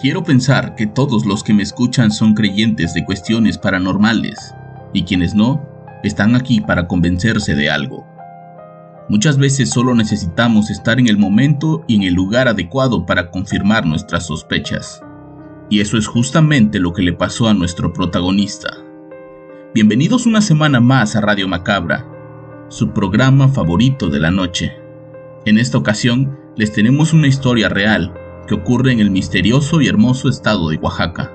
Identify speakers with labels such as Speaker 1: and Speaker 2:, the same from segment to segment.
Speaker 1: Quiero pensar que todos los que me escuchan son creyentes de cuestiones paranormales y quienes no, están aquí para convencerse de algo. Muchas veces solo necesitamos estar en el momento y en el lugar adecuado para confirmar nuestras sospechas. Y eso es justamente lo que le pasó a nuestro protagonista. Bienvenidos una semana más a Radio Macabra, su programa favorito de la noche. En esta ocasión les tenemos una historia real que ocurre en el misterioso y hermoso estado de Oaxaca.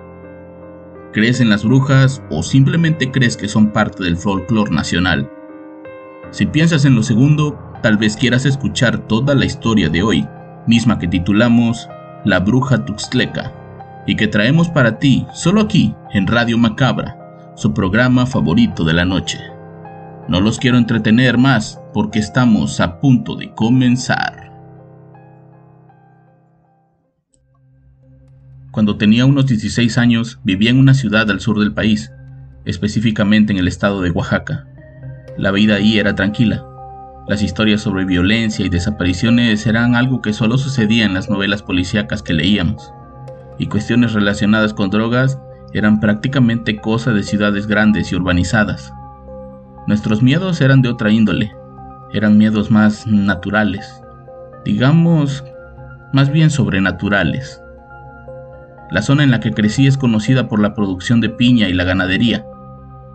Speaker 1: ¿Crees en las brujas o simplemente crees que son parte del folclore nacional? Si piensas en lo segundo, tal vez quieras escuchar toda la historia de hoy, misma que titulamos La Bruja Tuxtleca, y que traemos para ti solo aquí en Radio Macabra, su programa favorito de la noche. No los quiero entretener más porque estamos a punto de comenzar. Cuando tenía unos 16 años vivía en una ciudad al sur del país, específicamente en el estado de Oaxaca. La vida ahí era tranquila. Las historias sobre violencia y desapariciones eran algo que solo sucedía en las novelas policíacas que leíamos, y cuestiones relacionadas con drogas eran prácticamente cosa de ciudades grandes y urbanizadas. Nuestros miedos eran de otra índole, eran miedos más naturales, digamos, más bien sobrenaturales. La zona en la que crecí es conocida por la producción de piña y la ganadería.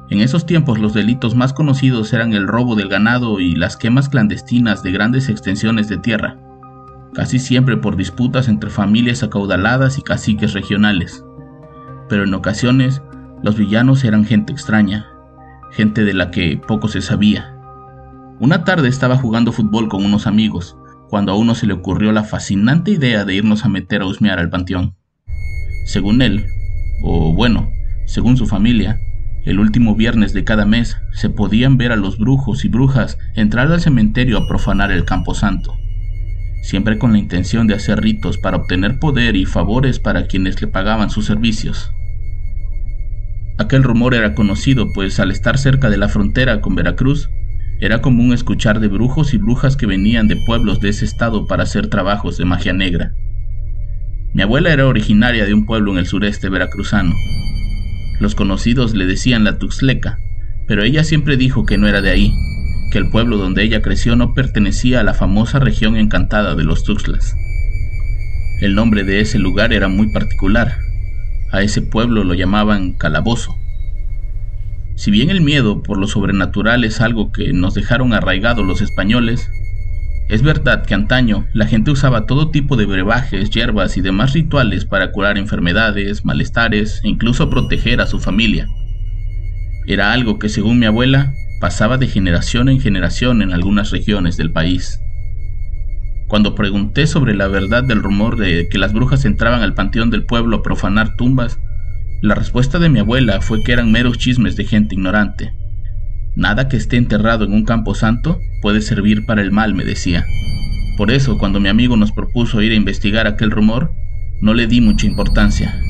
Speaker 1: En esos tiempos los delitos más conocidos eran el robo del ganado y las quemas clandestinas de grandes extensiones de tierra, casi siempre por disputas entre familias acaudaladas y caciques regionales. Pero en ocasiones los villanos eran gente extraña, gente de la que poco se sabía. Una tarde estaba jugando fútbol con unos amigos, cuando a uno se le ocurrió la fascinante idea de irnos a meter a husmear al panteón. Según él, o bueno, según su familia, el último viernes de cada mes se podían ver a los brujos y brujas entrar al cementerio a profanar el camposanto, siempre con la intención de hacer ritos para obtener poder y favores para quienes le pagaban sus servicios. Aquel rumor era conocido, pues al estar cerca de la frontera con Veracruz, era común escuchar de brujos y brujas que venían de pueblos de ese estado para hacer trabajos de magia negra. Mi abuela era originaria de un pueblo en el sureste veracruzano. Los conocidos le decían la Tuxleca, pero ella siempre dijo que no era de ahí, que el pueblo donde ella creció no pertenecía a la famosa región encantada de los Tuxtlas. El nombre de ese lugar era muy particular. A ese pueblo lo llamaban Calabozo. Si bien el miedo por lo sobrenatural es algo que nos dejaron arraigados los españoles, es verdad que antaño la gente usaba todo tipo de brebajes, hierbas y demás rituales para curar enfermedades, malestares e incluso proteger a su familia. Era algo que según mi abuela pasaba de generación en generación en algunas regiones del país. Cuando pregunté sobre la verdad del rumor de que las brujas entraban al panteón del pueblo a profanar tumbas, la respuesta de mi abuela fue que eran meros chismes de gente ignorante. Nada que esté enterrado en un campo santo puede servir para el mal, me decía. Por eso, cuando mi amigo nos propuso ir a investigar aquel rumor, no le di mucha importancia.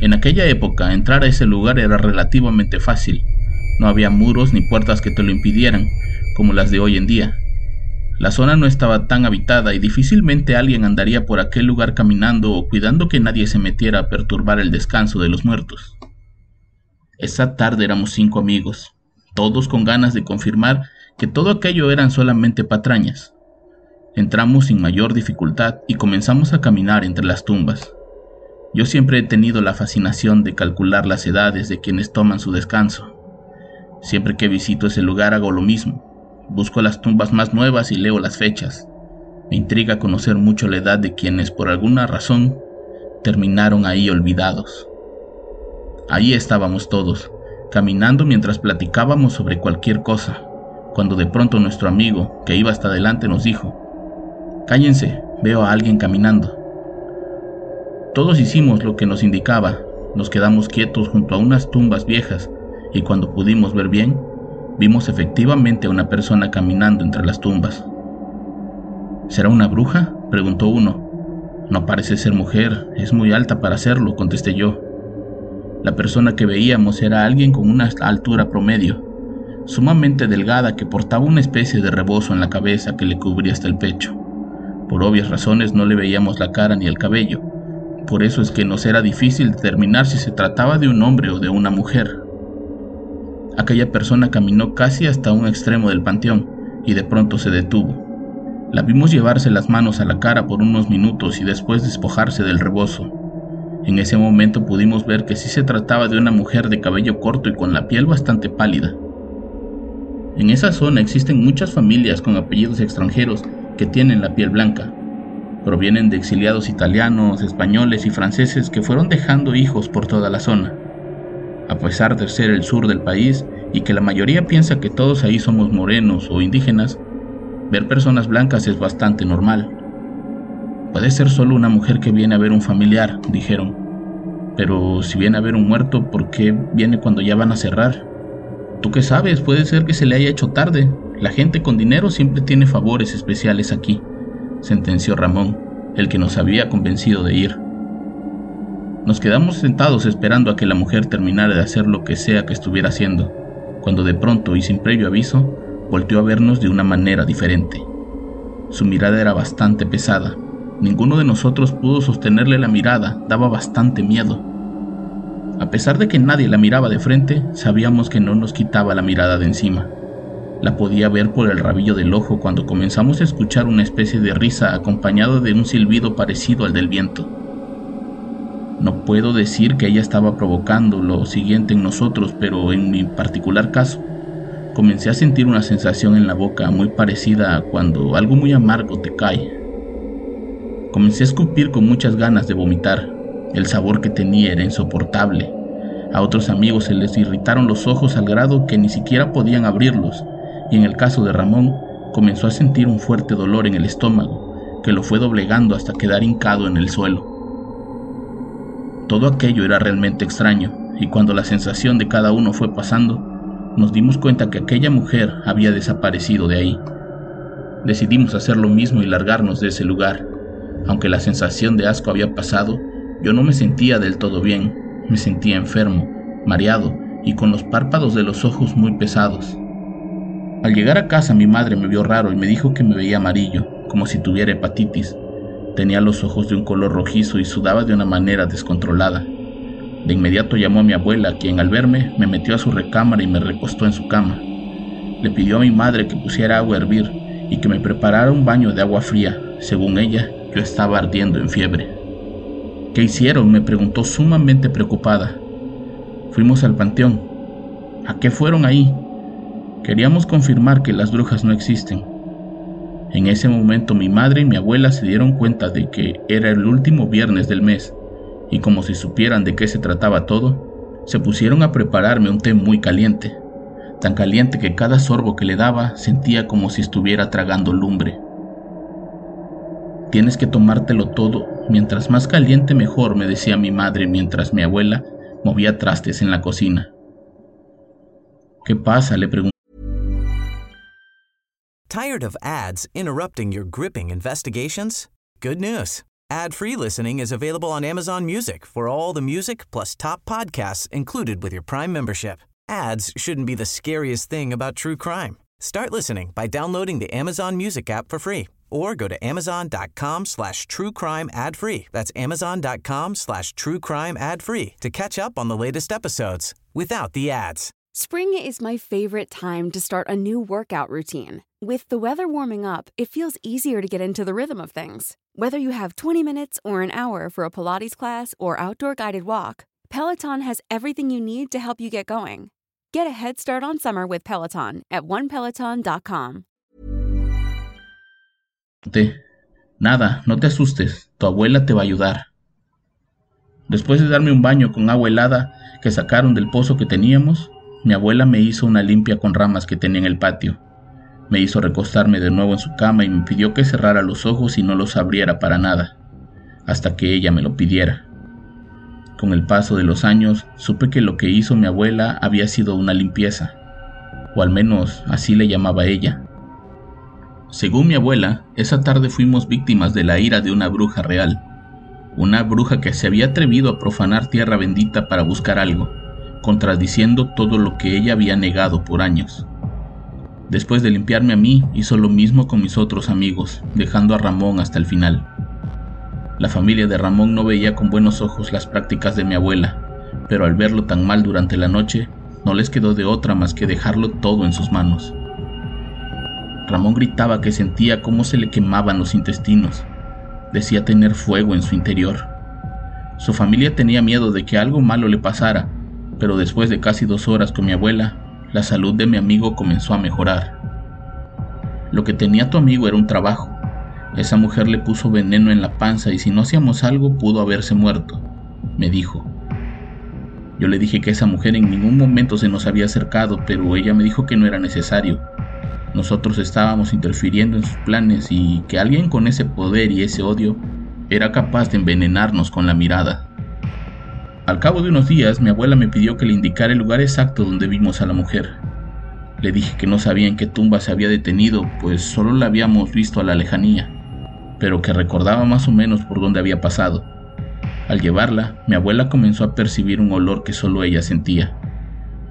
Speaker 1: En aquella época, entrar a ese lugar era relativamente fácil. No había muros ni puertas que te lo impidieran, como las de hoy en día. La zona no estaba tan habitada y difícilmente alguien andaría por aquel lugar caminando o cuidando que nadie se metiera a perturbar el descanso de los muertos. Esa tarde éramos cinco amigos, todos con ganas de confirmar que todo aquello eran solamente patrañas. Entramos sin mayor dificultad y comenzamos a caminar entre las tumbas. Yo siempre he tenido la fascinación de calcular las edades de quienes toman su descanso. Siempre que visito ese lugar hago lo mismo. Busco las tumbas más nuevas y leo las fechas. Me intriga conocer mucho la edad de quienes por alguna razón terminaron ahí olvidados. Ahí estábamos todos, caminando mientras platicábamos sobre cualquier cosa, cuando de pronto nuestro amigo, que iba hasta adelante, nos dijo, Cállense, veo a alguien caminando. Todos hicimos lo que nos indicaba, nos quedamos quietos junto a unas tumbas viejas y cuando pudimos ver bien, vimos efectivamente a una persona caminando entre las tumbas. ¿Será una bruja? preguntó uno. No parece ser mujer, es muy alta para serlo, contesté yo. La persona que veíamos era alguien con una altura promedio, sumamente delgada que portaba una especie de rebozo en la cabeza que le cubría hasta el pecho. Por obvias razones no le veíamos la cara ni el cabello, por eso es que nos era difícil determinar si se trataba de un hombre o de una mujer. Aquella persona caminó casi hasta un extremo del panteón y de pronto se detuvo. La vimos llevarse las manos a la cara por unos minutos y después despojarse del rebozo. En ese momento pudimos ver que sí se trataba de una mujer de cabello corto y con la piel bastante pálida. En esa zona existen muchas familias con apellidos extranjeros que tienen la piel blanca, provienen de exiliados italianos, españoles y franceses que fueron dejando hijos por toda la zona. A pesar de ser el sur del país y que la mayoría piensa que todos ahí somos morenos o indígenas, ver personas blancas es bastante normal. Puede ser solo una mujer que viene a ver un familiar, dijeron. Pero si viene a ver un muerto, ¿por qué viene cuando ya van a cerrar? ¿Tú qué sabes? Puede ser que se le haya hecho tarde. La gente con dinero siempre tiene favores especiales aquí sentenció Ramón, el que nos había convencido de ir. Nos quedamos sentados esperando a que la mujer terminara de hacer lo que sea que estuviera haciendo, cuando de pronto y sin previo aviso, volteó a vernos de una manera diferente. Su mirada era bastante pesada. Ninguno de nosotros pudo sostenerle la mirada, daba bastante miedo. A pesar de que nadie la miraba de frente, sabíamos que no nos quitaba la mirada de encima. La podía ver por el rabillo del ojo cuando comenzamos a escuchar una especie de risa acompañado de un silbido parecido al del viento. No puedo decir que ella estaba provocando lo siguiente en nosotros, pero en mi particular caso, comencé a sentir una sensación en la boca muy parecida a cuando algo muy amargo te cae. Comencé a escupir con muchas ganas de vomitar. El sabor que tenía era insoportable. A otros amigos se les irritaron los ojos al grado que ni siquiera podían abrirlos y en el caso de Ramón comenzó a sentir un fuerte dolor en el estómago que lo fue doblegando hasta quedar hincado en el suelo. Todo aquello era realmente extraño y cuando la sensación de cada uno fue pasando, nos dimos cuenta que aquella mujer había desaparecido de ahí. Decidimos hacer lo mismo y largarnos de ese lugar. Aunque la sensación de asco había pasado, yo no me sentía del todo bien, me sentía enfermo, mareado y con los párpados de los ojos muy pesados. Al llegar a casa mi madre me vio raro y me dijo que me veía amarillo, como si tuviera hepatitis. Tenía los ojos de un color rojizo y sudaba de una manera descontrolada. De inmediato llamó a mi abuela, quien al verme me metió a su recámara y me recostó en su cama. Le pidió a mi madre que pusiera agua a hervir y que me preparara un baño de agua fría. Según ella, yo estaba ardiendo en fiebre. ¿Qué hicieron? me preguntó sumamente preocupada. Fuimos al panteón. ¿A qué fueron ahí? Queríamos confirmar que las brujas no existen. En ese momento mi madre y mi abuela se dieron cuenta de que era el último viernes del mes, y como si supieran de qué se trataba todo, se pusieron a prepararme un té muy caliente, tan caliente que cada sorbo que le daba sentía como si estuviera tragando lumbre. Tienes que tomártelo todo, mientras más caliente mejor, me decía mi madre mientras mi abuela movía trastes en la cocina. ¿Qué pasa? le pregunté.
Speaker 2: Tired of ads interrupting your gripping investigations? Good news. Ad-free listening is available on Amazon Music for all the music plus top podcasts included with your Prime membership. Ads shouldn't be the scariest thing about true crime. Start listening by downloading the Amazon Music app for free or go to amazon.com slash true crime ad free. That's amazon.com slash true crime ad free to catch up on the latest episodes without the ads.
Speaker 3: Spring is my favorite time to start a new workout routine. With the weather warming up, it feels easier to get into the rhythm of things. Whether you have 20 minutes or an hour for a Pilates class or outdoor guided walk, Peloton has everything you need to help you get going. Get a head start on summer with Peloton at onepeloton.com.
Speaker 1: Nada, no te asustes, tu abuela te va a ayudar. Después de darme un baño con agua helada que sacaron del pozo que teníamos, mi abuela me hizo una limpia con ramas que tenía en el patio. Me hizo recostarme de nuevo en su cama y me pidió que cerrara los ojos y no los abriera para nada, hasta que ella me lo pidiera. Con el paso de los años supe que lo que hizo mi abuela había sido una limpieza, o al menos así le llamaba ella. Según mi abuela, esa tarde fuimos víctimas de la ira de una bruja real, una bruja que se había atrevido a profanar tierra bendita para buscar algo, contradiciendo todo lo que ella había negado por años. Después de limpiarme a mí, hizo lo mismo con mis otros amigos, dejando a Ramón hasta el final. La familia de Ramón no veía con buenos ojos las prácticas de mi abuela, pero al verlo tan mal durante la noche, no les quedó de otra más que dejarlo todo en sus manos. Ramón gritaba que sentía cómo se le quemaban los intestinos. Decía tener fuego en su interior. Su familia tenía miedo de que algo malo le pasara, pero después de casi dos horas con mi abuela, la salud de mi amigo comenzó a mejorar. Lo que tenía tu amigo era un trabajo. Esa mujer le puso veneno en la panza y si no hacíamos algo pudo haberse muerto, me dijo. Yo le dije que esa mujer en ningún momento se nos había acercado, pero ella me dijo que no era necesario. Nosotros estábamos interfiriendo en sus planes y que alguien con ese poder y ese odio era capaz de envenenarnos con la mirada. Al cabo de unos días, mi abuela me pidió que le indicara el lugar exacto donde vimos a la mujer. Le dije que no sabía en qué tumba se había detenido, pues solo la habíamos visto a la lejanía, pero que recordaba más o menos por dónde había pasado. Al llevarla, mi abuela comenzó a percibir un olor que solo ella sentía.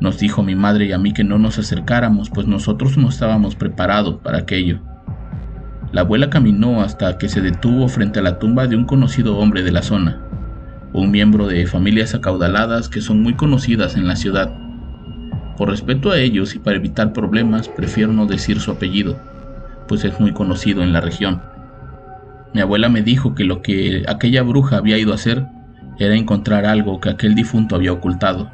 Speaker 1: Nos dijo mi madre y a mí que no nos acercáramos, pues nosotros no estábamos preparados para aquello. La abuela caminó hasta que se detuvo frente a la tumba de un conocido hombre de la zona un miembro de familias acaudaladas que son muy conocidas en la ciudad. Por respeto a ellos y para evitar problemas, prefiero no decir su apellido, pues es muy conocido en la región. Mi abuela me dijo que lo que aquella bruja había ido a hacer era encontrar algo que aquel difunto había ocultado,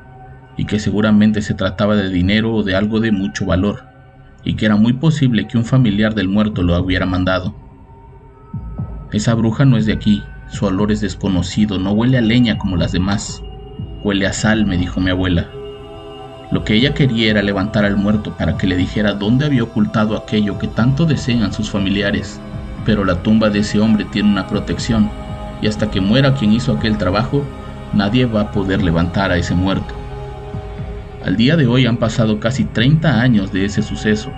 Speaker 1: y que seguramente se trataba de dinero o de algo de mucho valor, y que era muy posible que un familiar del muerto lo hubiera mandado. Esa bruja no es de aquí, su olor es desconocido, no huele a leña como las demás. Huele a sal, me dijo mi abuela. Lo que ella quería era levantar al muerto para que le dijera dónde había ocultado aquello que tanto desean sus familiares. Pero la tumba de ese hombre tiene una protección, y hasta que muera quien hizo aquel trabajo, nadie va a poder levantar a ese muerto. Al día de hoy han pasado casi 30 años de ese suceso.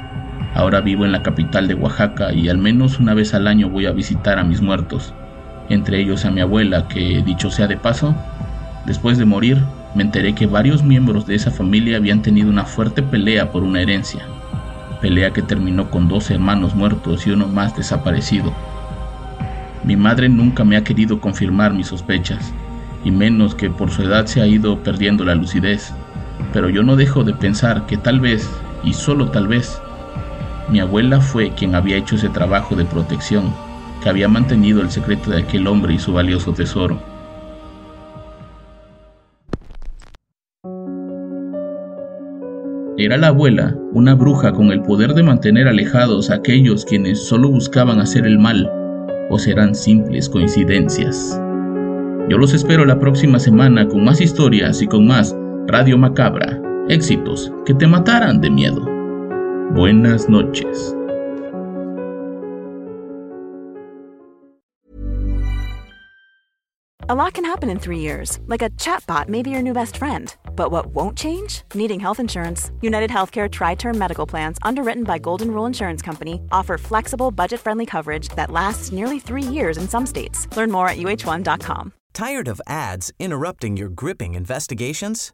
Speaker 1: Ahora vivo en la capital de Oaxaca y al menos una vez al año voy a visitar a mis muertos entre ellos a mi abuela, que dicho sea de paso, después de morir me enteré que varios miembros de esa familia habían tenido una fuerte pelea por una herencia, pelea que terminó con dos hermanos muertos y uno más desaparecido. Mi madre nunca me ha querido confirmar mis sospechas, y menos que por su edad se ha ido perdiendo la lucidez, pero yo no dejo de pensar que tal vez, y solo tal vez, mi abuela fue quien había hecho ese trabajo de protección que había mantenido el secreto de aquel hombre y su valioso tesoro. Era la abuela, una bruja con el poder de mantener alejados a aquellos quienes solo buscaban hacer el mal, o serán simples coincidencias. Yo los espero la próxima semana con más historias y con más Radio Macabra, éxitos que te mataran de miedo. Buenas noches.
Speaker 4: A lot can happen in three years, like a chatbot may be your new best friend. But what won't change? Needing health insurance. United Healthcare Tri Term Medical Plans, underwritten by Golden Rule Insurance Company, offer flexible, budget friendly coverage that lasts nearly three years in some states. Learn more at uh1.com.
Speaker 2: Tired of ads interrupting your gripping investigations?